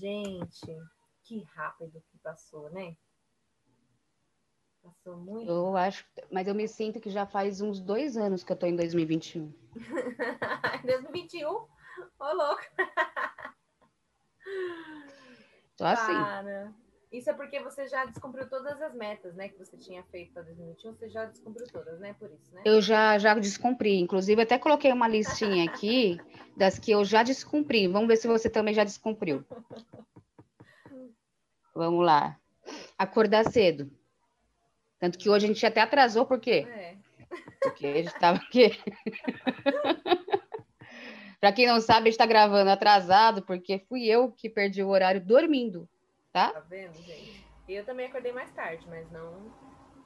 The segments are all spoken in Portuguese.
Gente, que rápido que passou, né? Passou muito. Eu acho, mas eu me sinto que já faz uns dois anos que eu tô em 2021. 2021? Ô, louco! Tô assim. Cara, isso é porque você já descumpriu todas as metas, né? Que você tinha feito para 2021, você já descumpriu todas, né? Por isso, né? Eu já, já descumpri. Inclusive, até coloquei uma listinha aqui das que eu já descumpri. Vamos ver se você também já descumpriu. Vamos lá. Acordar cedo. Tanto que hoje a gente até atrasou, por quê? É. Porque a gente estava aqui. Para quem não sabe, a gente está gravando atrasado, porque fui eu que perdi o horário dormindo, tá? Tá vendo, gente? Eu também acordei mais tarde, mas não,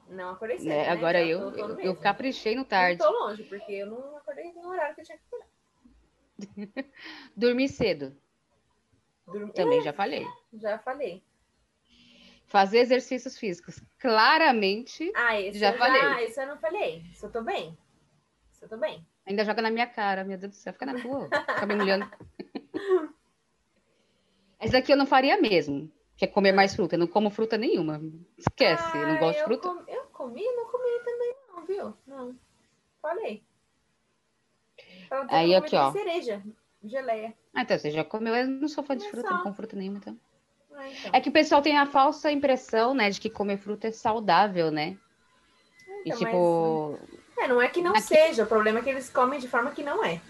não acordei cedo. Né? Agora eu, eu, eu caprichei no tarde. tô longe, porque eu não acordei no horário que eu tinha que acordar. Dormir cedo, também já falei. É, já falei. Fazer exercícios físicos. Claramente, Ah, esse Já eu falei. Isso eu não falei. Isso eu tô bem. Isso eu tô bem. ainda joga na minha cara. Meu Deus do céu, fica na tua. Fica me olhando. Essa daqui eu não faria mesmo. Que é comer mais fruta. Eu não como fruta nenhuma. Esquece, eu não Ah, gosto de fruta. com- eu comi, não comi também não, viu? Não. Falei. Dizendo Aí, aqui, ó. cereja, geleia. Ah, então você já comeu. Eu não sou fã de fruta, só. não como fruta nenhuma, então. Ah, então. É que o pessoal tem a falsa impressão, né, de que comer fruta é saudável, né? E Então, tipo, É, não é que não Aqui- seja, o problema é que eles comem de forma que não é.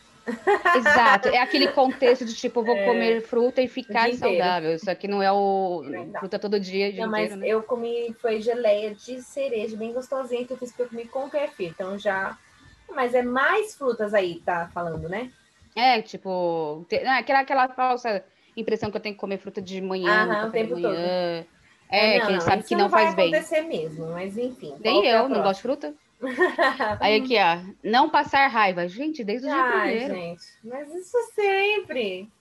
Exato, é aquele contexto de tipo, vou comer fruta e ficar É. saudável. Isso aqui não é o Não fruta todo dia, dia Não, mas inteiro, né? eu comi, foi geleia de cereja, bem gostosinha, que eu fiz que eu comi com kefir. Então já. Mas é mais frutas aí, tá falando, né? É, tipo, te- ah, aquela, aquela falsa impressão que eu tenho que comer fruta de manhã, o tempo todo. manhã. É, que a gente sabe isso que não faz vai bem. acontecer mesmo, mas enfim. Nem que é eu, não gosto de fruta. Aí aqui, ó, não passar raiva. Gente, desde o dia Ai, primeiro, gente, mas isso sempre.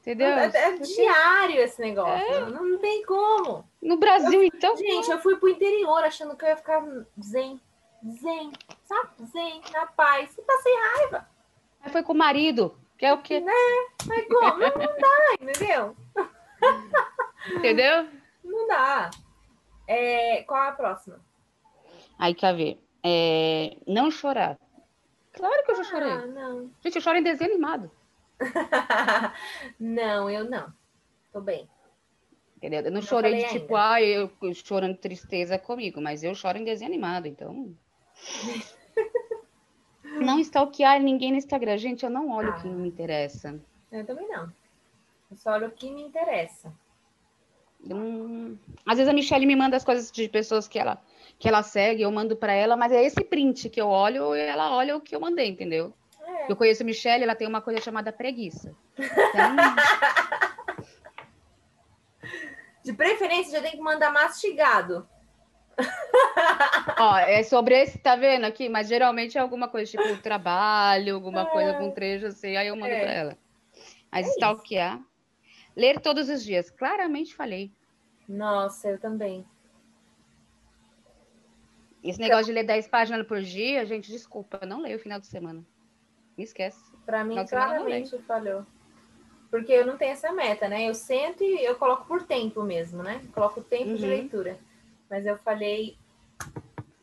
entendeu? É, é diário esse negócio. Não, não tem como. No Brasil, então. Gente, eu fui pro interior achando que eu ia ficar zen. Zen, sabe? Zen, na paz. E passei raiva. Aí foi com o marido, que é o quê? Mas como? Não, não dá, entendeu? Entendeu? Não dá. É, qual a próxima? Aí, quer ver? É, não chorar. Claro que eu já chorei. Ah, não. Gente, eu choro em desenho animado. não, eu não. Tô bem. Entendeu? Eu não, Não chorei de tipo, ah, eu chorando tristeza comigo, mas eu choro em desenho animado, então. não stalkear ninguém no Instagram. Gente, eu não olho o que Ah. não me interessa. Eu também não. Eu só olho o que me interessa. Não- Às vezes a Michelle me manda as coisas de pessoas que ela, que ela segue, eu mando pra ela, mas é esse print que eu olho e ela olha o que eu mandei, entendeu? É. Eu conheço a Michelle, ela tem uma coisa chamada preguiça. Então, De preferência, já tem que mandar mastigado. ó, é sobre esse, tá vendo aqui? Mas geralmente é alguma coisa tipo trabalho, alguma coisa com trecho assim, aí eu mando É. pra ela. Mas É isso. stalkear. Ler todos os dias. Claramente falei. Nossa, eu também. Esse negócio de ler 10 páginas por dia, gente, desculpa, eu não leio o final de semana. Me esquece. Pra mim, de claramente falhou. Porque eu não tenho essa meta, né? Eu sento e eu coloco por tempo mesmo, né? Coloco o tempo de Uhum. leitura. Mas eu falei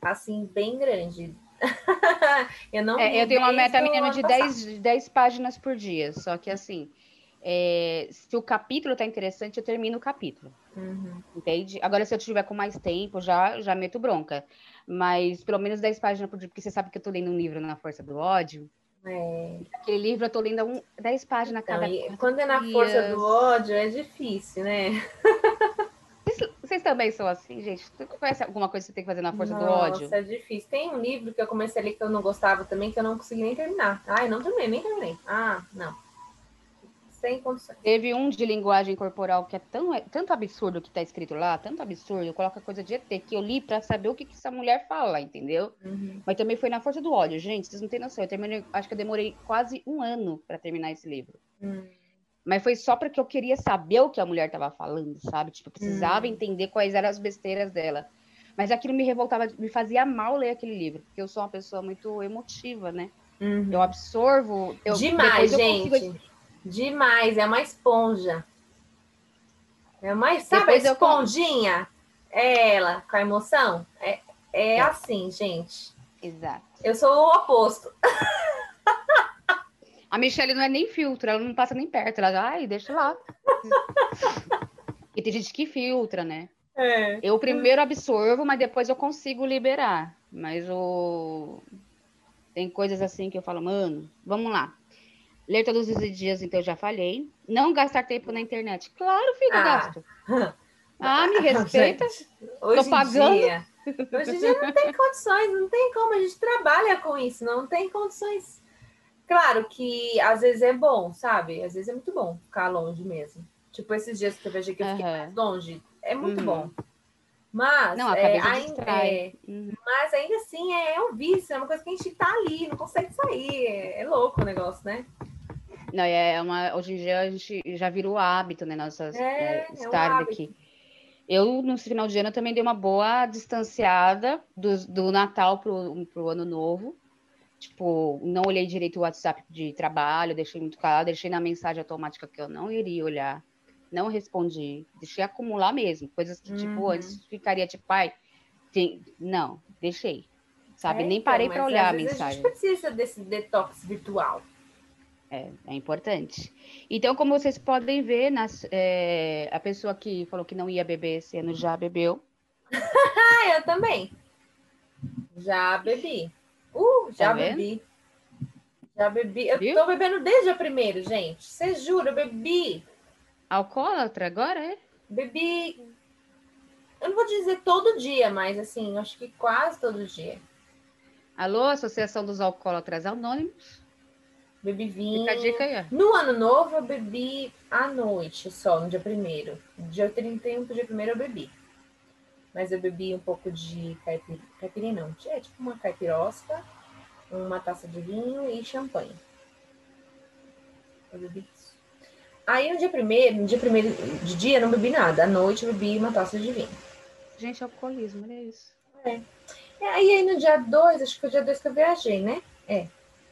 assim, bem grande. eu não É, eu tenho uma meta mínima de passado. 10, de 10 páginas por dia. Só que assim, é, se o capítulo tá interessante, eu termino o capítulo. Uhum. Entende? Agora, se eu tiver com mais tempo, já, já meto bronca. Mas pelo menos 10 páginas por dia, porque você sabe que eu tô lendo um livro na Força do Ódio. É. Aquele livro eu tô lendo um, 10 páginas Então, cada e quando é na dias. força do ódio, é difícil, né? Vocês, vocês também são assim, gente? Você conhece alguma coisa que você tem que fazer na força do ódio? Nossa, é difícil. Tem um livro que eu comecei ali que eu não gostava também, que eu não consegui nem terminar. Ah, eu não terminei, nem terminei. Ah, não. Sem condições. Teve um de linguagem corporal que é tão, é tanto absurdo que tá escrito lá, tanto absurdo, coloca coisa de ET, que eu li pra saber o que, que essa mulher fala, entendeu? Uhum. Mas também foi na força do ódio. Gente, vocês não têm noção. Eu terminei, acho que eu demorei quase um ano pra terminar esse livro. Hum. Mas foi só porque eu queria saber o que a mulher tava falando, sabe? Tipo, eu precisava Hum. entender quais eram as besteiras dela. Mas aquilo me revoltava, me fazia mal ler aquele livro, porque eu sou uma pessoa muito emotiva, né? Uhum. Eu absorvo. Eu, Demais, depois eu gente. consigo- Demais, é uma esponja. É, mas sabe Depois a eu? É ela, com a emoção? É, é É. assim, gente. Exato. Eu sou o oposto. A Michelle não é nem filtro, ela não passa nem perto. Ela, ai, deixa lá. e tem gente que filtra, né? É. Eu primeiro absorvo, mas depois eu consigo liberar. Mas o. Tem coisas assim que eu falo, mano, vamos lá. Ler todos os dias, então eu já falei. Não gastar tempo na internet. Claro, filho, Ah. gasto. Ah, me respeita. Hoje em pagando. dia. Hoje em dia não tem condições, não tem como. A gente trabalha com isso, não tem condições. Claro que às vezes é bom, sabe? Às vezes é muito bom ficar longe mesmo. Tipo, esses dias que eu vejo que eu fiquei Aham. mais longe, é muito Uhum. bom. Mas, Não, é, ainda, é, Uhum. mas ainda assim é, é um vício, é uma coisa que a gente tá ali, não consegue sair. É, é louco o negócio, né? Não, é uma, hoje em dia a gente já virou hábito, né? Nossas É, é, é estar aqui. Eu, no final de ano, também dei uma boa distanciada do, do Natal pro, pro Ano Novo. Tipo, não olhei direito o WhatsApp de trabalho, deixei muito claro, deixei na mensagem automática que eu não iria olhar. Não respondi, deixei acumular mesmo. Coisas que, tipo, Uhum. antes ficaria tipo, pai, tem... não, deixei. Sabe? É, Nem então, parei mas para olhar a mensagem. A gente precisa desse detox virtual. É, é importante. Então, como vocês podem ver, nas- é, a pessoa que falou que não ia beber esse ano já bebeu. Eu também. Já bebi. Uh, já Tá bebi. Já bebi. Eu Viu? tô bebendo desde o primeiro, gente. Você jura, eu bebi. Alcoólatra agora, é? Bebi. Eu não vou dizer todo dia, mas assim, acho que quase todo dia. Alô, Associação dos Alcoólatras Anônimos? Bebi vinho. Fica a dica aí. No ano novo, eu bebi à noite só, no dia primeiro. Dia 31 pro dia primeiro eu bebi. Mas eu bebi um pouco de caipir... caipirinha, não. É tipo uma caipirosca, uma taça de vinho e champanhe. Eu bebi isso. Aí no dia primeiro, no dia primeiro de dia, eu não bebi nada. À noite eu bebi uma taça de vinho. Gente, alcoolismo, olha isso. É, Aí, aí no dia 2, acho que foi o dia 2 que eu viajei, né?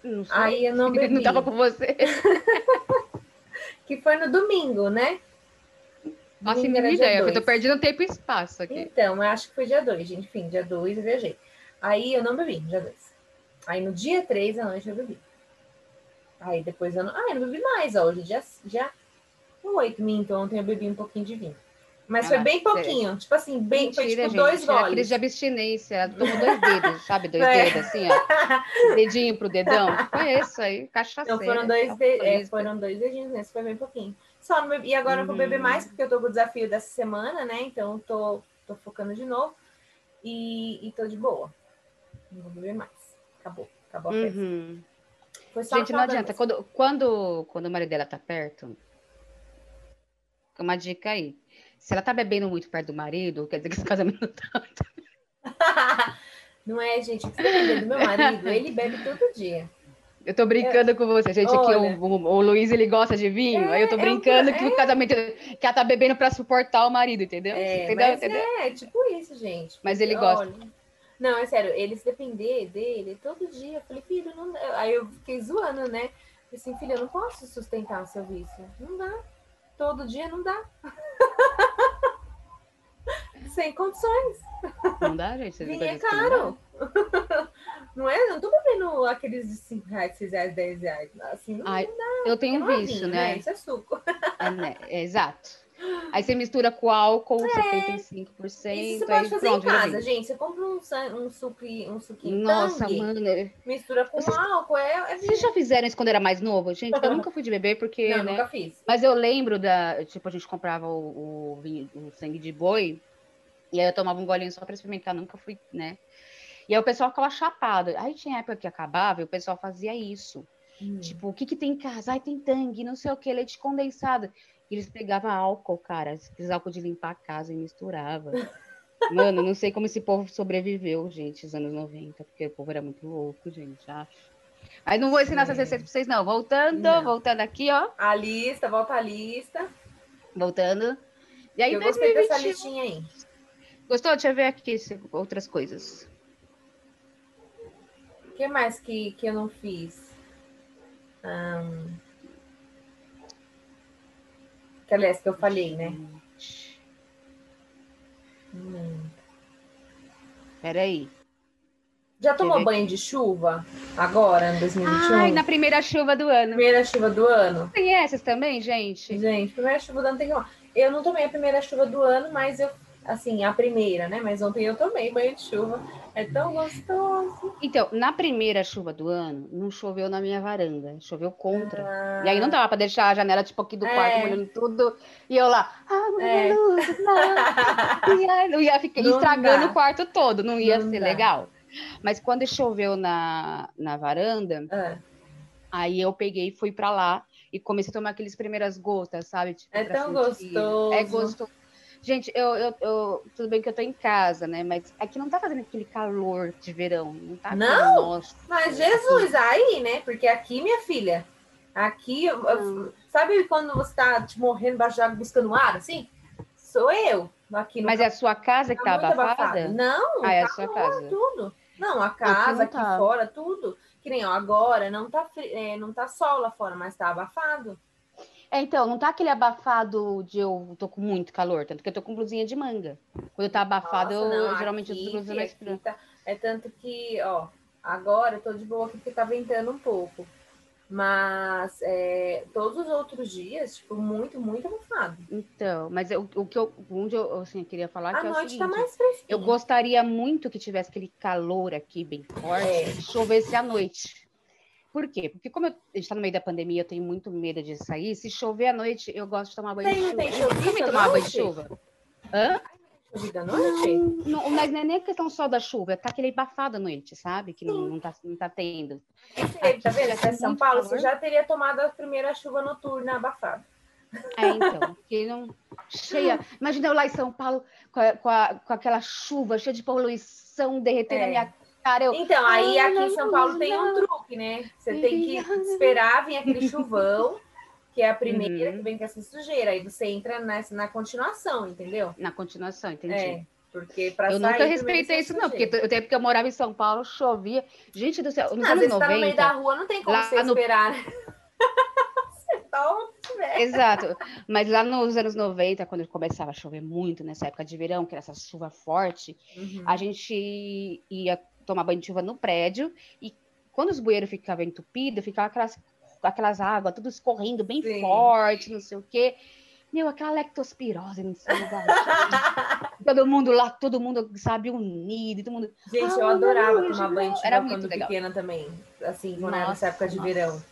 Não sei. Aí eu não bebi. Não tava com você. Que foi no domingo, né? Faço a Domingo era mínima dia ideia, eu tô perdendo tempo e espaço aqui. Então, eu acho que foi dia 2, gente. Enfim, dia 2 eu viajei. Aí eu não bebi, dia 2. Aí no dia 3 à noite eu bebi. Aí depois eu não. Ah, eu não bebi mais, ó. Hoje dia, dia 8, minto. Ontem eu bebi um pouquinho de vinho. Mas foi bem pouquinho. Tipo assim, bem. foi Mentira, tipo gente. dois Era goles. de abstinência. Ela tomou dois dedos, sabe? Dois É. dedos, assim, ó. Dedinho pro dedão. Foi isso aí, cachaceira. Então foram dois, de... é, foram dois dedinhos, né? Isso foi bem pouquinho. Só bebi... E agora eu vou beber Uhum. mais, porque eu tô com o desafio dessa semana, né? Então tô, tô focando de novo. E, e tô de boa. Não vou beber mais. Acabou. Acabou a festa. Uhum. Foi no Gente, não adianta. Quando, quando, quando o marido dela tá perto, uma dica aí. Se ela tá bebendo muito perto do marido, quer dizer que esse casamento não tá. Não é, gente. O que você entender do meu marido? Ele bebe todo dia. Eu tô brincando com você, gente. Aqui Olha. o, o, o Luiz ele gosta de vinho, aí eu tô é um- brincando que é. o casamento que ela tá bebendo pra suportar o marido, entendeu? É, entendeu? entendeu? é tipo isso, gente. Mas ele Olha, gosta. Não, é sério, ele se depender dele todo dia. Eu falei, filho, não. Aí eu fiquei zoando, né? Falei assim, filho, eu não posso sustentar o seu vício. Não dá. Todo dia não dá. Sem condições. Não dá, gente. Vinho é caro. Não é? Não tô bebendo aqueles de 5 reais, 6 reais, 10 reais. Assim, não, Ai, não Eu tenho é um vício, vinho, né? Isso é suco. É, né? É, exato. Aí você mistura com álcool, 75%. É. Isso você aí pode fazer pronto, em casa, gente. Você compra um, um, suqui, um suquinho Nossa, tangue, mano. mistura com Vocês- álcool, é, é. Vocês já fizeram isso quando era mais novo? Gente, eu nunca fui de beber porque, Não, né? nunca fiz. Mas eu lembro da. Tipo, a gente comprava o, o, vinho- o sangue de boi. E aí eu tomava um golinho só pra experimentar, nunca fui, né? E aí o pessoal ficava chapado. Aí tinha época que acabava e o pessoal fazia isso. Hum. Tipo, o que que tem em casa? Ai, tem tangue, não sei o que, leite condensado. E eles pegavam álcool, cara, aqueles álcool de limpar a casa e misturava. Mano, não sei como esse povo sobreviveu, gente, os anos 90, porque o povo era muito louco, gente, acho. Mas não vou ensinar essas Sim. receitas pra vocês, não. Voltando, Não. voltando aqui, ó. A lista, volta a lista. Voltando. E aí, eu gostei dessa 2021. listinha aí. Gostou? Deixa eu ver aqui outras coisas. O que mais que, que eu não fiz? Ahn, Que aliás, que eu falei, né? Hum. Peraí. Já tomou banho de chuva? Agora, em 2021? Ai, na primeira chuva do ano. Primeira chuva do ano? Tem essas também, gente? Gente, primeira chuva do ano tem que tomar. Eu não tomei a primeira chuva do ano, mas eu, assim, a primeira, né? Mas ontem eu tomei banho de chuva. É tão gostoso. Então, na primeira chuva do ano, não choveu na minha varanda, choveu contra. Ah, E aí não dava pra deixar a janela, tipo, aqui do quarto, É. molhando tudo. E eu lá, ah, não É. luz, não. E aí não ia ficar Não estragando dá. o quarto todo, não ia Não ser dá. legal. Mas quando choveu na, na varanda, ah. aí eu peguei e fui pra lá e comecei a tomar aqueles primeiras gotas, sabe? Tipo, É tão sentir. gostoso. É gostoso. Gente, eu, eu, eu- tudo bem que eu tô em casa, né? Mas aqui não tá fazendo aquele calor de verão. Não tá Não? Nossa. Mas Jesus, aí, né? Porque aqui, minha filha, aqui, eu- eu- Hum. sabe quando você tá tipo, morrendo embaixo de água buscando ar, assim? Sou eu. Aqui Mas é a sua casa que tá muito abafada? Não, Ah, é a tá sua casa. tudo. Não, a casa, aqui tá. fora, tudo. Que nem ó, agora, não tá, fri- é, não tá sol lá fora, mas tá abafado. É, então, não tá aquele abafado de eu tô com muito calor, tanto que eu tô com blusinha de manga. Quando tá abafado, Nossa, eu, não, eu geralmente aqui, uso blusa mais aqui fria. tá- É tanto que, ó, agora eu tô de boa aqui porque tá ventando um pouco. Mas é, todos os outros dias, tipo, muito, muito abafado. Então, mas eu- o que eu, onde eu assim, queria falar A que é o noite seguinte, tá mais fresquinha. eu gostaria muito que tivesse aquele calor aqui bem forte É. chovesse à noite. Por quê? Porque como eu, a gente tá no meio da pandemia, eu tenho muito medo de sair. Se chover à noite, eu gosto de tomar banho Tem- de chuva. tem chovido à tomar banho de chuva. Hã? Chovida à noite? Não, mas não é nem questão só da chuva, tá aquele abafado à noite, sabe? Que não, não, tá, não tá tendo. Você, tá vendo? é tem São Paulo, calor. você já teria tomado a primeira chuva noturna abafada. É, então, que não. Cheia. Imagina eu lá em São Paulo com, a- com, a- com aquela chuva cheia de poluição derretendo É. a minha cara. Eu, Então, aí aqui em não, São Paulo tem um não. truque, né? Você tem que esperar vir aquele chuvão, que é a primeira Uhum. que vem com essa sujeira. Aí você entra nessa, na continuação, entendeu? na continuação, entendi. É, porque pra Eu sair, nunca respeitei isso, não, porque sujeira. o tempo que eu morava em São Paulo chovia. Gente do céu, nos Às anos vezes tá no meio 90. da rua, não tem como lá você no- esperar, né? você tá onde tiver. Exato. Mas lá nos anos 90, quando começava a chover muito, nessa época de verão, que era essa chuva forte, Uhum. a gente ia tomar banho de chuva no prédio e quando os bueiros ficavam entupidos, ficava aquelas, aquelas águas tudo escorrendo bem Sim. forte, não sei o quê. Meu, aquela lectospirose lugar. todo mundo lá, todo mundo, sabe, unido, todo mundo. Gente, eu Ah, adorava não, tomar banho de chuva era muito quando legal. pequena também. Assim, quando era Nossa, nessa época de nossa. verão.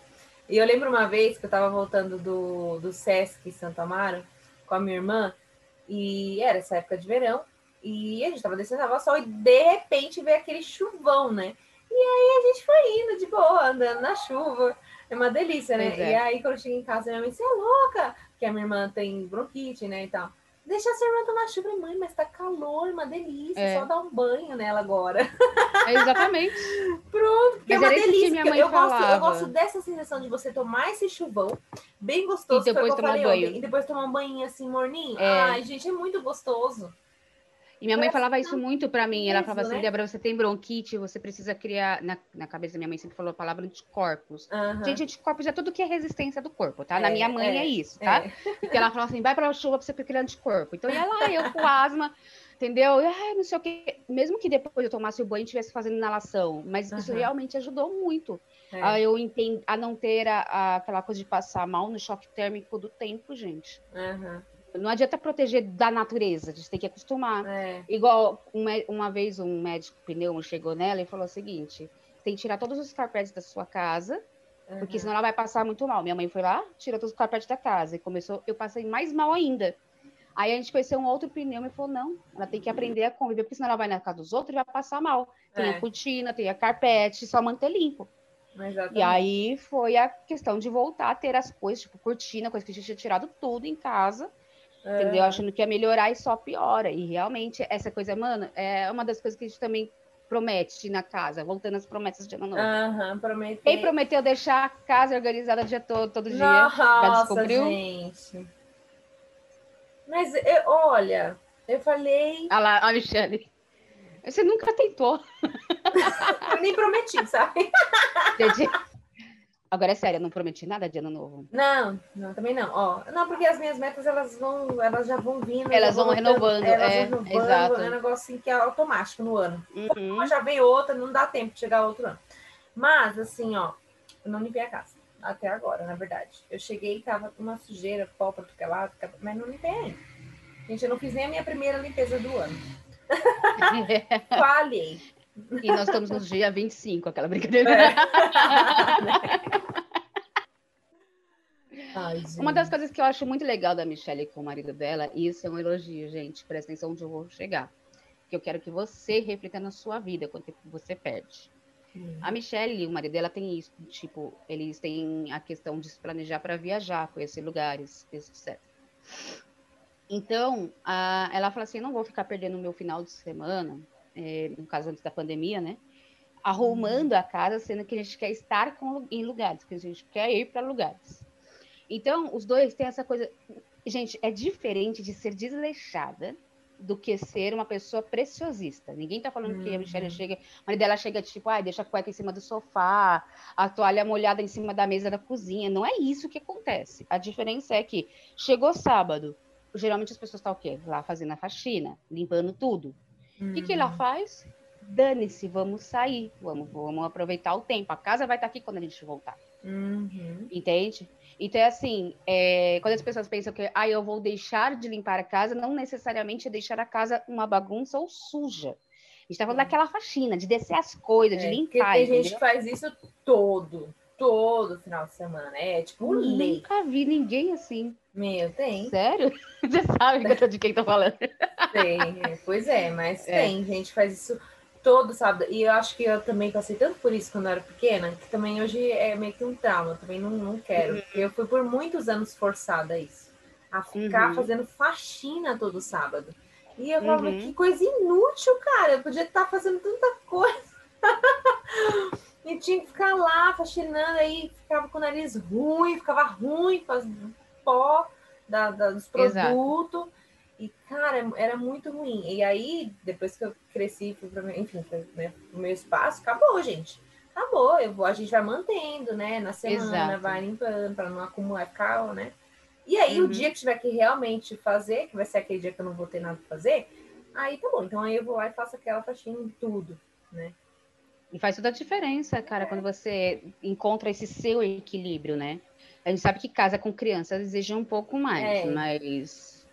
E eu lembro uma vez que eu tava voltando do, do Sesc Santo Amaro com a minha irmã, e era essa época de verão, e a gente tava descendo a Sol e de repente veio aquele chuvão, né? E aí a gente foi indo de boa, andando na chuva. É uma delícia, né? É. E aí quando eu cheguei em casa, minha mãe, você é louca! Porque a minha irmã tem bronquite, né? E tal. Deixa a sua irmã tomar chuva. Mãe, mas tá calor, uma delícia. É. Só dar um banho nela agora. É, exatamente. Pronto, porque Mas é uma delícia. minha porque mãe eu, gosto, eu falava. gosto dessa sensação de você tomar esse chuvão, bem gostoso, E depois tomar banho. ontem, e depois tomar um banho assim, morninho. É. Ai, gente, é muito gostoso. E minha mãe falava que isso muito pra mim. Ela falava assim, né? Débora, você tem bronquite, você precisa criar. Na, na cabeça da minha mãe sempre falou a palavra anticorpos. Aham. Gente, anticorpos é tudo que é resistência do corpo, tá? Na É, minha mãe é, é, isso, tá? é. Porque ela falava assim, vai pra chuva pra você criar anticorpo. Então ia lá, eu com asma, entendeu? Ai, não sei o quê. Mesmo que depois eu tomasse o banho e estivesse fazendo inalação, mas isso Aham. realmente ajudou muito. É. A eu entendo, a não ter a- a- aquela coisa de passar mal no choque térmico do tempo, gente. Aham. Não adianta proteger da natureza, a gente tem que acostumar. É. Igual um mé- uma vez um médico pneu chegou nela e falou o seguinte: tem que tirar todos os carpetes da sua casa, porque aham. senão ela vai passar muito mal. Minha mãe foi lá, tirou todos os carpetes da casa e começou, eu passei mais mal ainda. Aí a gente conheceu um outro pneu e falou: não, ela tem que aprender a conviver, porque senão ela vai na casa dos outros e vai passar mal. Tem É. a cortina, tem a carpete, só manter limpo. Exatamente. E aí foi a questão de voltar a ter as coisas, tipo cortina, coisa que a gente tinha tirado tudo em casa entendeu? Aham. Achando que ia melhorar e só piora. E realmente, essa coisa, mano, é uma das coisas que a gente também promete na casa, voltando às promessas de ano novo. Aham, prometei. Quem prometeu deixar a casa organizada o dia todo, todo dia? Já Nossa, descobriu? gente. Mas, eu- olha, eu falei, Olha lá, a Michelle. Você nunca tentou. eu nem prometi, sabe? Gente, Agora é sério, eu não prometi nada de ano novo. Não, não, também não. Ó, não, porque as minhas metas elas vão, elas já vão vindo. Elas vão renovando, elas é, vão renovando, exato. É um negócio assim que é automático no ano. Uhum. Uma já vem outra, não dá tempo de chegar outro ano. Mas, assim, ó, eu não limpei a casa. Até agora, na verdade. Eu cheguei e tava com uma sujeira, pó pra tudo que é lado, mas não limpei ainda. Gente, eu não fiz nem a minha primeira limpeza do ano. Falhei. E nós estamos no dia 25, aquela brincadeira. É. Ai, Uma das coisas que eu acho muito legal da Michelle com o marido dela, e isso é um elogio, gente, presta atenção onde eu vou chegar. Que eu quero que você reflita na sua vida, quanto tempo você perde. A Michelle e o marido dela tem isso, tipo, eles têm a questão de se planejar para viajar, conhecer lugares, etc. Então, a- ela fala assim: não vou ficar perdendo o meu final de semana, eh, no caso antes da pandemia, né? Arrumando a casa, sendo que a gente quer estar com, em lugares, que a gente quer ir para lugares. Então, os dois têm essa coisa. Gente, é diferente de ser desleixada do que ser uma pessoa preciosista. Ninguém tá falando que a Michelle Uhum. chega, o marido dela chega tipo, ai, deixa a cueca em cima do sofá, a toalha molhada em cima da mesa da cozinha. Não é isso que acontece. A diferença é que chegou sábado, geralmente as pessoas estão o quê? Lá fazendo a faxina, limpando tudo. O que, que ela faz? Dane-se, vamos sair, vamos, vamos aproveitar o tempo. A casa vai estar aqui quando a gente voltar. Uhum. Entende? Então, é assim, é, quando as pessoas pensam que ah, eu vou deixar de limpar a casa, não necessariamente é deixar a casa uma bagunça ou suja. A gente tá falando daquela faxina, de descer as coisas, de É, porque limpar, tem gente que faz isso todo, todo final de semana. É tipo lei. Nunca vi ninguém assim. Meu, tem, Sério? Você sabe de quem tô falando. tem. É, Pois é, mas É. tem gente faz isso todo sábado. E eu acho que eu também passei tanto por isso quando eu era pequena, que também hoje é meio que um trauma. Eu também não, não quero. Porque eu fui por muitos anos forçada a isso. A ficar Uhum. fazendo faxina todo sábado. E eu falava, Uhum. que coisa inútil, cara. Eu podia estar fazendo tanta coisa. e tinha que ficar lá faxinando, aí ficava com o nariz ruim, ficava ruim com as pó da, da- dos produtos. E, cara, era muito ruim. E aí, depois que eu cresci, fui pra, enfim, foi, né, pro meu espaço, acabou, gente. Acabou. Eu vou, a gente vai mantendo, né? Na semana, Exato. vai limpando para não acumular, ficar, né? E aí, Uhum. o dia que tiver que realmente fazer, que vai ser aquele dia que eu não vou ter nada pra fazer, aí tá bom. Então aí eu vou lá e faço aquela faxina em tudo, né? E faz toda a diferença, cara, quando você encontra esse seu equilíbrio, né? A gente sabe que casa com criança exige um pouco mais, É. mas.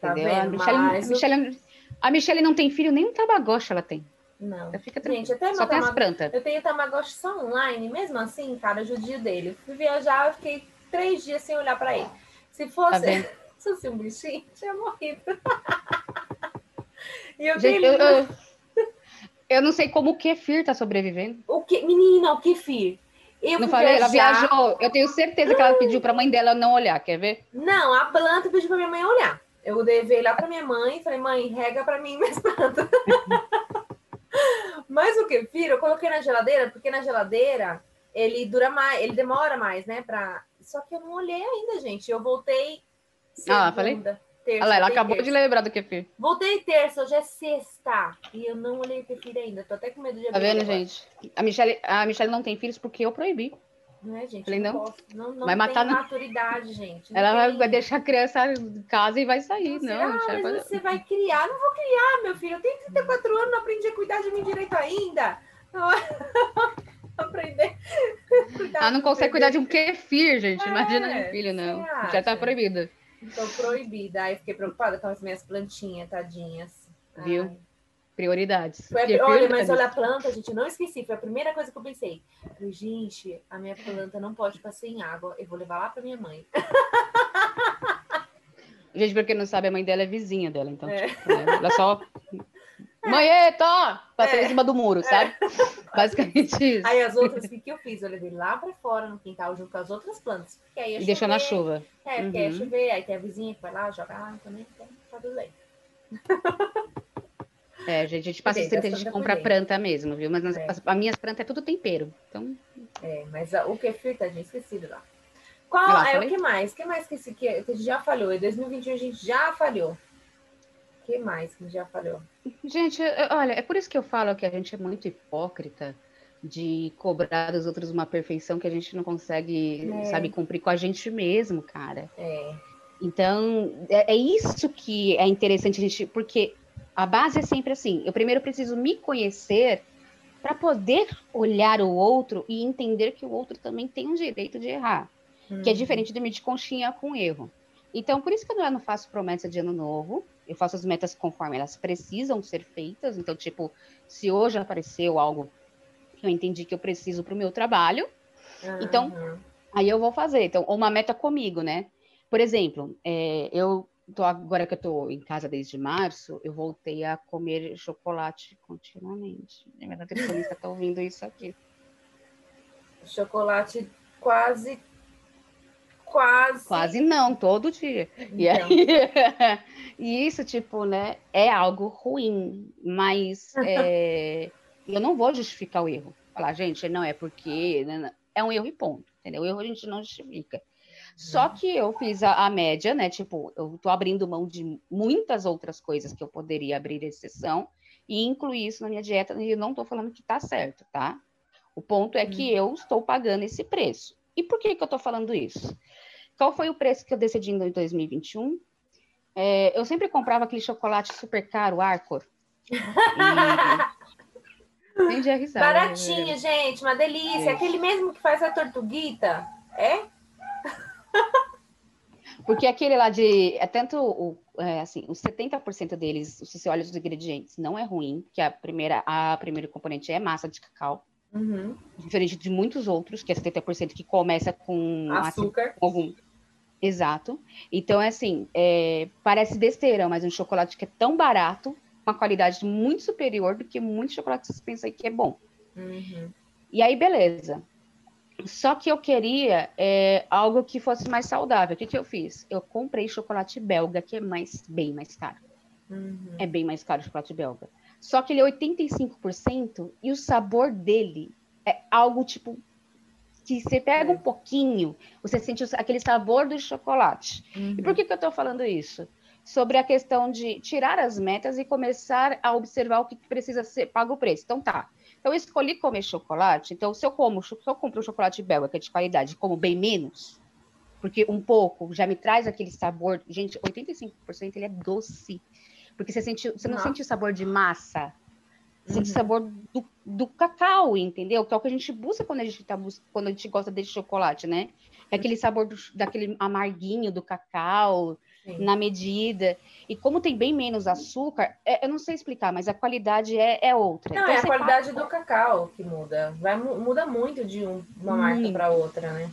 Tá Entendeu? A vendo? Michelle, Mas a, Michelle, a Michelle não tem filho, nem um tabagoste ela tem. Não. Ela fica. Gente, até Só tem as Tamagotchi- plantas. Eu tenho Tamagotchi só online, mesmo assim, cara, judio dele. Eu fui viajar, eu fiquei três dias sem olhar pra ele. Se Tá fosse, vendo? se fosse um bichinho, tinha morrido. e eu Gente, tenho eu, eu, eu não sei como o Kefir tá sobrevivendo. o que, menina, o kefir. Eu Não falei? Ela viajou. Eu tenho certeza que ela pediu pra mãe dela não olhar, quer ver? Não, a planta eu pedi pra minha mãe olhar. Eu levei lá pra minha mãe e falei, mãe, rega pra mim minhas plantas. Mas o kefir eu coloquei na geladeira, porque na geladeira ele dura mais, ele demora mais, né? Pra... Só que eu não olhei ainda, gente. Eu voltei segunda, Ah, falei? Terça. Olha lá, ela acabou terça. de lembrar do Kefir. Voltei terça, hoje é sexta. E eu não olhei o kefir ainda. Tô até com medo de Tá abrir vendo, agora. gente? A Michelle, a Michelle não tem filhos porque eu proibi. Não é, gente? Falei, não, não. Não, não Vai matar, não. maturidade, gente. Não Ela vai- tem. vai deixar a criança em casa e vai sair. Você, Não, ah, Michelle, mas pode- você vai criar. Não vou criar, meu filho. Eu tenho 34 anos, não aprendi a cuidar de mim direito ainda. Não, aprender. Ela não consegue cuidar de um kefir, gente. É, Imagina um filho, não. Já tá proibida. Tô proibida. Aí fiquei preocupada com as minhas plantinhas, tadinhas. Viu? Ai. Prioridades. Foi a- olha, mas tadinho. olha a planta, gente, eu não esqueci. Foi a primeira coisa que eu pensei. Falei, gente, a minha planta não pode ficar sem água. Eu vou levar lá pra minha mãe. Gente, pra quem não sabe, a mãe dela é vizinha dela. Então, É. tipo, né, ela só. Mãe, eita! Passei É. em cima do muro, sabe? Basicamente isso. Aí as outras, o que, que eu fiz? Eu levei lá pra fora no quintal junto com as outras plantas. Porque aí ia E deixou na chover. chuva. É, porque ia Uhum. chover, aí tem a vizinha que vai lá, joga também, então tá tudo bem. É, gente, a gente passa sempre a gente compra planta mesmo, viu? Mas nas, É. as, as minhas plantas é tudo tempero. Então, É, mas a- o kefir, tadinho, esquecido lá. Qual lá, é falei? o que mais? O que mais que, esse, que, que a gente já falhou? Em 2021 a gente já falhou. O que mais que já falhou? gente, olha, é por isso que eu falo que a gente é muito hipócrita. de cobrar dos outros uma perfeição que a gente não consegue, É. sabe, cumprir com a gente mesmo, cara. É. Então, é, é isso que é interessante a gente, porque a base é sempre assim: eu primeiro preciso me conhecer para poder olhar o outro e entender que o outro também tem um direito de errar, que é Uhum. diferente de me de conchinha com erro. Então, por isso que eu não faço promessa de ano novo, eu faço as metas conforme elas precisam ser feitas. Então, tipo, se hoje apareceu algo que eu entendi que eu preciso para o meu trabalho, então, Uhum. Aí eu vou fazer. Então, uma meta comigo, né? Por exemplo, é, eu tô agora que eu tô em casa desde março, eu voltei a comer chocolate continuamente. Minha nutricionista tá ouvindo isso aqui. Chocolate quase. Quase. Quase não, todo dia. E, Então, aí, e isso, tipo, né, é algo ruim, mas é, eu não vou justificar o erro. Falar, gente, não é porque. né, né, é um erro e ponto, entendeu? O erro a gente não justifica. Só que eu fiz a, a média, né? Tipo, eu tô abrindo mão de muitas outras coisas que eu poderia abrir exceção e incluir isso na minha dieta, e eu não tô falando que tá certo, tá? O ponto é que eu estou pagando esse preço. E por que, que eu tô falando isso? Qual foi o preço que eu decidi em 2021? É, eu sempre comprava aquele chocolate super caro, Arcor. E... De risada, né? Baratinho, gente, uma delícia. Aquele mesmo que faz a tortuguita. É? Porque aquele lá de. É tanto o. É, assim, os 70% deles, se você olha os ingredientes, não é ruim, que a primeira, a primeiro componente é massa de cacau, Uhum. diferente de muitos outros, que é 70% que começa com Açúcar. com algum. Exato. Então, é assim, é, parece besteira, mas um chocolate que é tão barato, uma qualidade muito superior do que muitos chocolates que você pensa aí que é bom. Uhum. E aí, beleza. Só que eu queria é, algo que fosse mais saudável. O que, que eu fiz? Eu comprei chocolate belga, que é mais, bem mais caro. Uhum. É bem mais caro o chocolate belga. Só que ele é 85% e o sabor dele é algo tipo que você pega um pouquinho, você sente aquele sabor do chocolate. E por que, que eu estou falando isso? Sobre a questão de tirar as metas e começar a observar o que precisa ser pago o preço. Então tá. Então eu escolhi comer chocolate. Então, se eu como, se eu compro um chocolate belga, que é de qualidade, como bem menos, porque um pouco já me traz aquele sabor. Gente, 85% ele é doce. Porque você, sente, você não sente o sabor de massa. Você Sente o Uhum. sabor do, do cacau, entendeu? Que é o que a gente busca quando a gente, tá, quando a gente gosta desse chocolate, né? É aquele sabor do- daquele amarguinho do cacau, Sim. na medida. E como tem bem menos açúcar, é- eu não sei explicar, mas a qualidade é, é outra. Não, Então, é a qualidade do cacau que muda. Vai, mu- muda muito de um- uma marca para outra, né?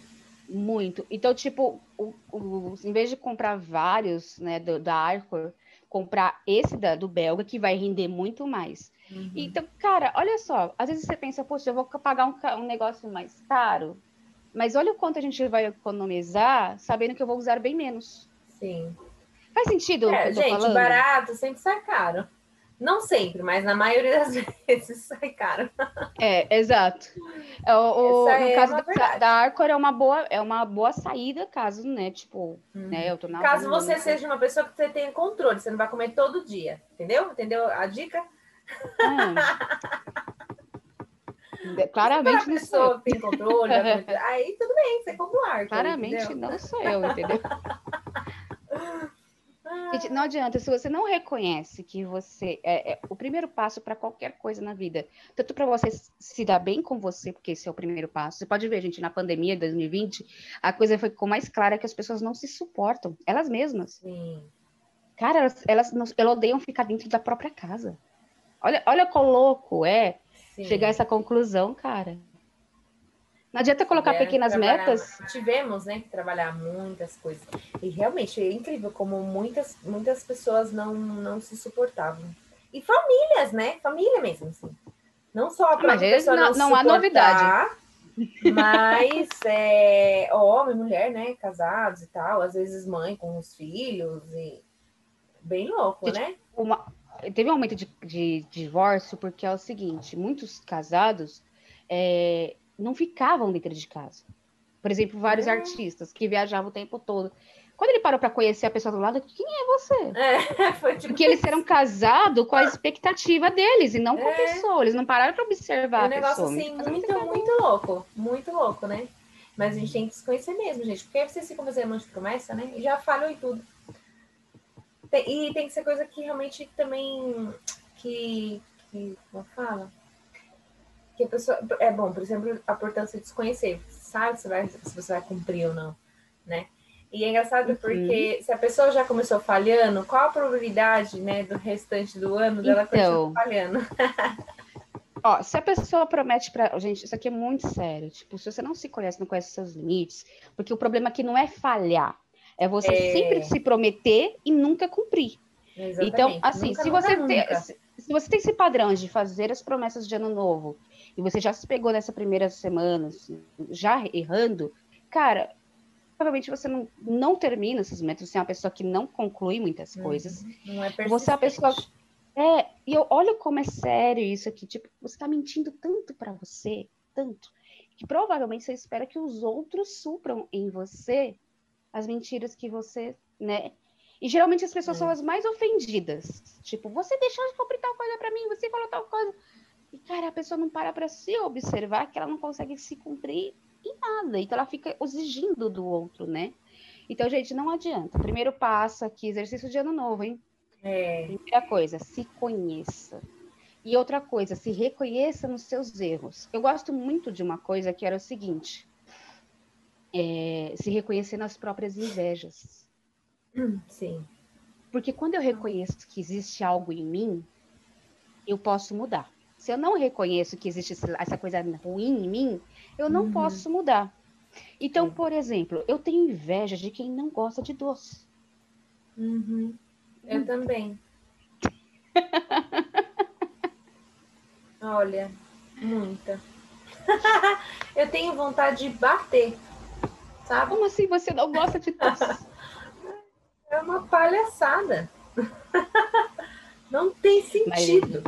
Muito. Então, tipo, o, o- em vez de comprar vários, né, do- da Arcor, comprar esse da, do belga, que vai render muito mais. Uhum. Então, cara, olha só, às vezes você pensa, poxa, eu vou pagar um, um negócio mais caro, mas olha o quanto a gente vai economizar sabendo que eu vou usar bem menos. Sim. Faz sentido É, gente, falando? barato sempre sai caro. Não sempre, mas na maioria das vezes sai caro. É, exato. É, o- o- no é caso da, da Arcor é uma boa, é uma boa saída, caso, né, tipo, né, eu tô na Caso você né? seja uma pessoa que você tenha controle, você não vai comer todo dia, entendeu? Entendeu a dica? Ah. Claramente não sou eu. tem controle, aí tudo bem, você compra o arco. Claramente entendeu? não sou eu, entendeu? Gente, não adianta, se você não reconhece que você é, é o primeiro passo para qualquer coisa na vida, tanto para você se dar bem com você, porque esse é o primeiro passo. Você pode ver, gente, na pandemia de 2020, a coisa ficou mais clara que as pessoas não se suportam, elas mesmas. Sim. Cara, elas, elas, não- elas odeiam ficar dentro da própria casa. Olha, olha quão louco é sim. chegar a essa conclusão, cara. Não adianta colocar que pequenas metas. Tivemos, né, que trabalhar muitas coisas. E realmente é incrível como muitas, muitas pessoas não, não se suportavam. E famílias, né? Família mesmo, assim. Não só a mas própria pessoa não- não, não há novidade. Mas é, homem, mulher, né? Casados e tal, às vezes mãe com os filhos e bem louco, Gente, né? uma- teve um aumento de, de divórcio porque é o seguinte, muitos casados é, não ficavam dentro de casa. Por exemplo, vários É. artistas que viajavam o tempo todo. Quando ele parou para conhecer a pessoa do lado, quem é você? É, tipo Porque eles eram casados com a expectativa deles e não com a É. pessoa. Eles não pararam para observar É um a negócio pessoa. assim, muito, muito louco. Muito louco, né? Mas a gente tem que se conhecer mesmo, gente. Porque vocês ficam fazendo um monte de promessa, né? E já falham em tudo. Tem- e tem que ser coisa que realmente também. Que. que como fala? Que a pessoa. É bom, por exemplo, a importância de se conhecer. Sabe se, vai, se você vai cumprir ou não, né? E é engraçado Uhum. porque se a pessoa já começou falhando, qual a probabilidade, né, do restante do ano dela Então. continuar falhando? Ó, se a pessoa promete pra. Gente, isso aqui é muito sério. Tipo, se você não se conhece, não conhece seus limites, porque o problema aqui não é falhar. É você É. sempre se prometer e nunca cumprir. Exatamente. Então, assim, Nunca, se nunca, você nunca. Se, você tem esse padrão de fazer as promessas de ano novo e você já se pegou nessa primeira semana, assim, já errando, cara, provavelmente você não, não termina esses métodos. Você é uma pessoa que não conclui muitas coisas. Não é Você é a pessoa- persistente. É, e eu olho como é sério isso aqui. Tipo, você tá mentindo tanto pra você, tanto, que provavelmente você espera que os outros supram em você as mentiras que você, né? E geralmente as pessoas É. são as mais ofendidas. Tipo, você deixou de cumprir tal coisa pra mim, você falou tal coisa. E, cara, a pessoa não para pra se observar que ela não consegue se cumprir em nada. Então ela fica exigindo do outro, né? Então, gente, não adianta. Primeiro passo aqui, exercício de ano novo, hein? É, Primeira coisa, se conheça. E outra coisa, se reconheça nos seus erros. Eu gosto muito de uma coisa que era o seguinte: é, se reconhecer nas próprias invejas. Sim. Porque quando eu reconheço que existe algo em mim, eu posso mudar. Se eu não reconheço que existe essa coisa ruim em mim, eu não Uhum. posso mudar. Então, por exemplo, eu tenho inveja de quem não gosta de doce. Uhum. Eu Hum. também. Olha, muita. eu tenho vontade de bater, sabe? Como assim você não gosta de doce? É uma palhaçada. Não tem Mas- sentido.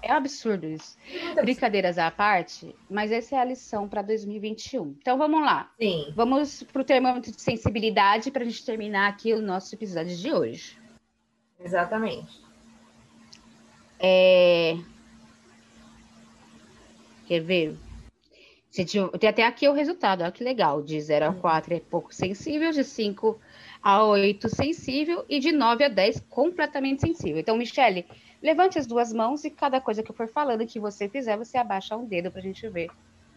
É absurdo isso. Brincadeiras à parte, mas essa é a lição para 2021. Então vamos lá. Sim. Vamos para o termômetro de sensibilidade para a gente terminar aqui o nosso episódio de hoje. Exatamente. É... Quer ver? Gente, Tem até aqui o resultado, olha que legal. De 0 a 4 é pouco sensível, de 5 a 8 sensível e de 9 a 10 completamente sensível. Então, Michele, levante as duas mãos e cada coisa que eu for falando que você fizer, você abaixa um dedo para a gente ver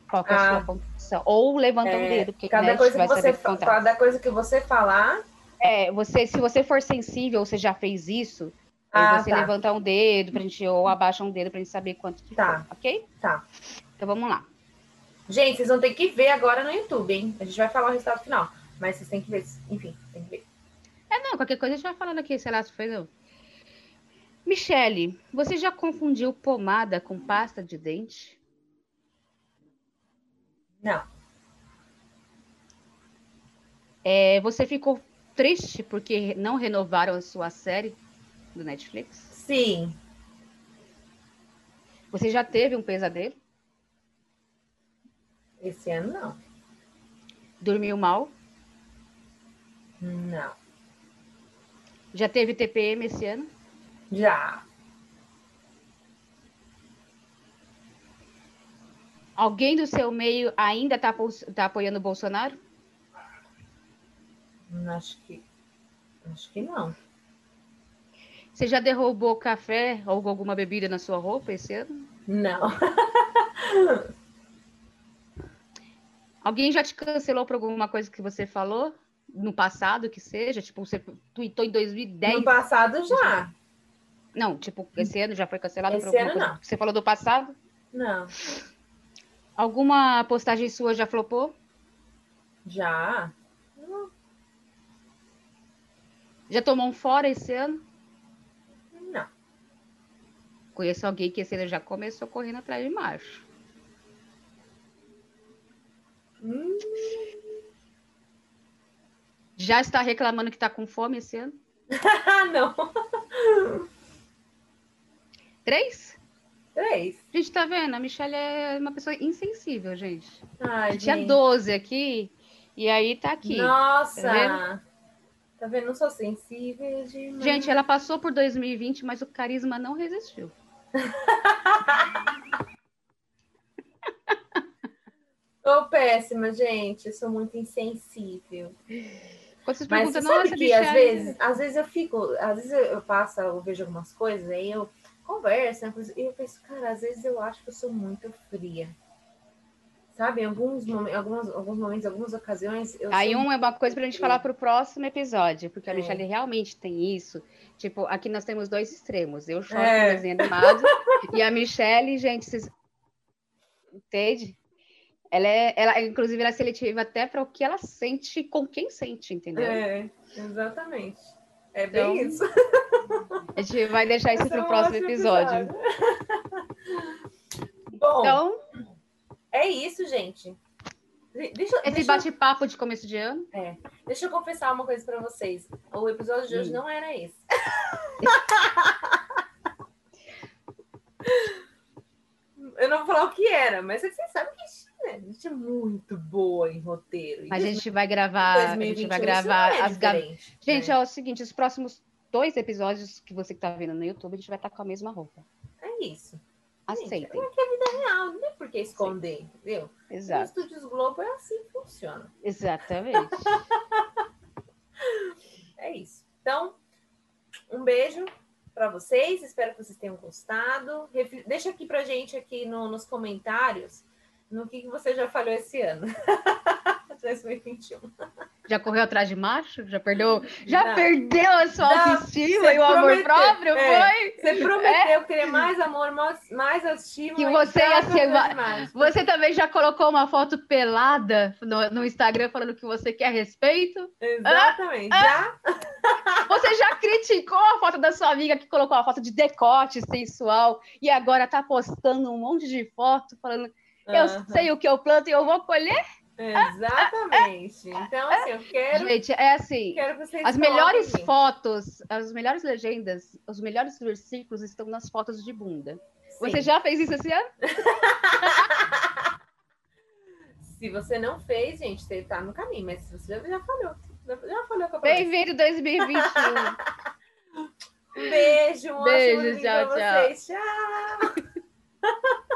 qual é a Ah. sua pontuação. Ou levanta um É, dedo, porque cada, né, coisa vai que você, saber cada coisa que você falar. É, você, se você for sensível, você já fez isso, Ah, você tá. levanta um dedo pra gente, ou abaixa um dedo pra gente saber quanto que Tá. foi, ok? Tá. Então vamos lá. Gente, vocês vão ter que ver agora no YouTube, hein? A gente vai falar o resultado final. Mas vocês têm que ver. Enfim, tem que ver. É, não, qualquer coisa a gente vai falando aqui, sei lá, se foi não. Michele, você já confundiu pomada com pasta de dente? Não. É, você ficou triste porque não renovaram a sua série do Netflix? Sim. Você já teve um pesadelo? Esse ano não. Dormiu mal? Não. Já teve TPM esse ano? Já. Alguém do seu meio ainda está tá apoiando o Bolsonaro? Acho que. Acho que não. Você já derrubou café ou alguma bebida na sua roupa esse ano? Não. Alguém já te cancelou por alguma coisa que você falou no passado, que seja? Tipo, você tweetou em 2010? No passado já. Não, tipo, esse ano já foi cancelado Esse por alguma ano, coisa não. você falou do passado? Não. Alguma postagem sua já flopou? Já. Já tomou um fora esse ano? Não. Conheço alguém que esse ano já começou correndo atrás de macho. Hum, Já está reclamando que está com fome esse ano? Não. Três? Três. Gente, tá vendo? A Michelle é uma pessoa insensível, gente. Ai, Tinha gente. 12 aqui e aí tá aqui. Nossa. Tá Tá vendo? Não sou sensível demais. Gente, ela passou por 2020, mas o carisma não resistiu. Tô péssima, gente. Eu sou muito insensível. Quando vocês Mas perguntam, você sabe que às vezes, às vezes eu fico, às vezes eu, passo, eu vejo algumas coisas, aí eu converso, né, e eu penso, cara, às vezes eu acho que eu sou muito fria. Sabe, em alguns, momen- algumas, alguns momentos, algumas ocasiões, Aí sou um é uma coisa pra gente falar pro próximo episódio, porque a É. Michelle realmente tem isso. Tipo, aqui nós temos dois extremos. Eu choro É. com desenho animado e a Michelle, gente, vocês... Entende? Ela é, ela, inclusive, ela é seletiva até para o que ela sente com quem sente, entendeu? É, exatamente. É bem Então, isso. A gente vai deixar isso Esse é pro um próximo episódio. Bom, Então, é isso, gente. De- Deixa, esse deixa, bate-papo de começo de ano. deixa eu confessar uma coisa pra vocês. O episódio de hoje Hum. não era esse. eu não vou falar o que era, mas é vocês sabem que a gente, né, a gente é muito boa em roteiro. E A gente vai gravar, a gente 2021 vai gravar é as ga- diferente, Gente, né? é o seguinte, os próximos dois episódios que você que tá vendo no YouTube, a gente vai estar com a mesma roupa. É isso. Aceitem. Gente, é que a vida é real, não é por que esconder, entendeu? Os Exato. estúdios Globo é assim que funciona. Exatamente. É isso. Então, um beijo para vocês. Espero que vocês tenham gostado. Deixa aqui pra gente aqui no- nos comentários no que, que você já falhou esse ano. 2021. Já correu atrás de macho? Já perdeu? Já Não. perdeu a sua Não, autoestima e o amor próprio? É. Foi? Você prometeu querer mais amor, mais, mais estima. Que você ia tá ser fazendo ma- demais. Você também já colocou uma foto pelada no, no Instagram falando que você quer respeito? Exatamente. Ah, Já? Você já criticou a foto da sua amiga que colocou a foto de decote sensual e agora tá postando um monte de foto falando eu Aham. sei o que eu planto e eu vou colher? Exatamente. Então, assim, eu quero, Gente, é assim. quero que vocês As melhores fotos, as melhores legendas, os melhores versículos estão nas fotos de bunda. Você Sim. já fez isso esse ano? Se você não fez, gente, você tá no caminho, mas se você já falhou. Já já falhou com a. Bem-vindo 2021. Um beijo, um Beijo, ótimo tchau, pra tchau. vocês. Tchau!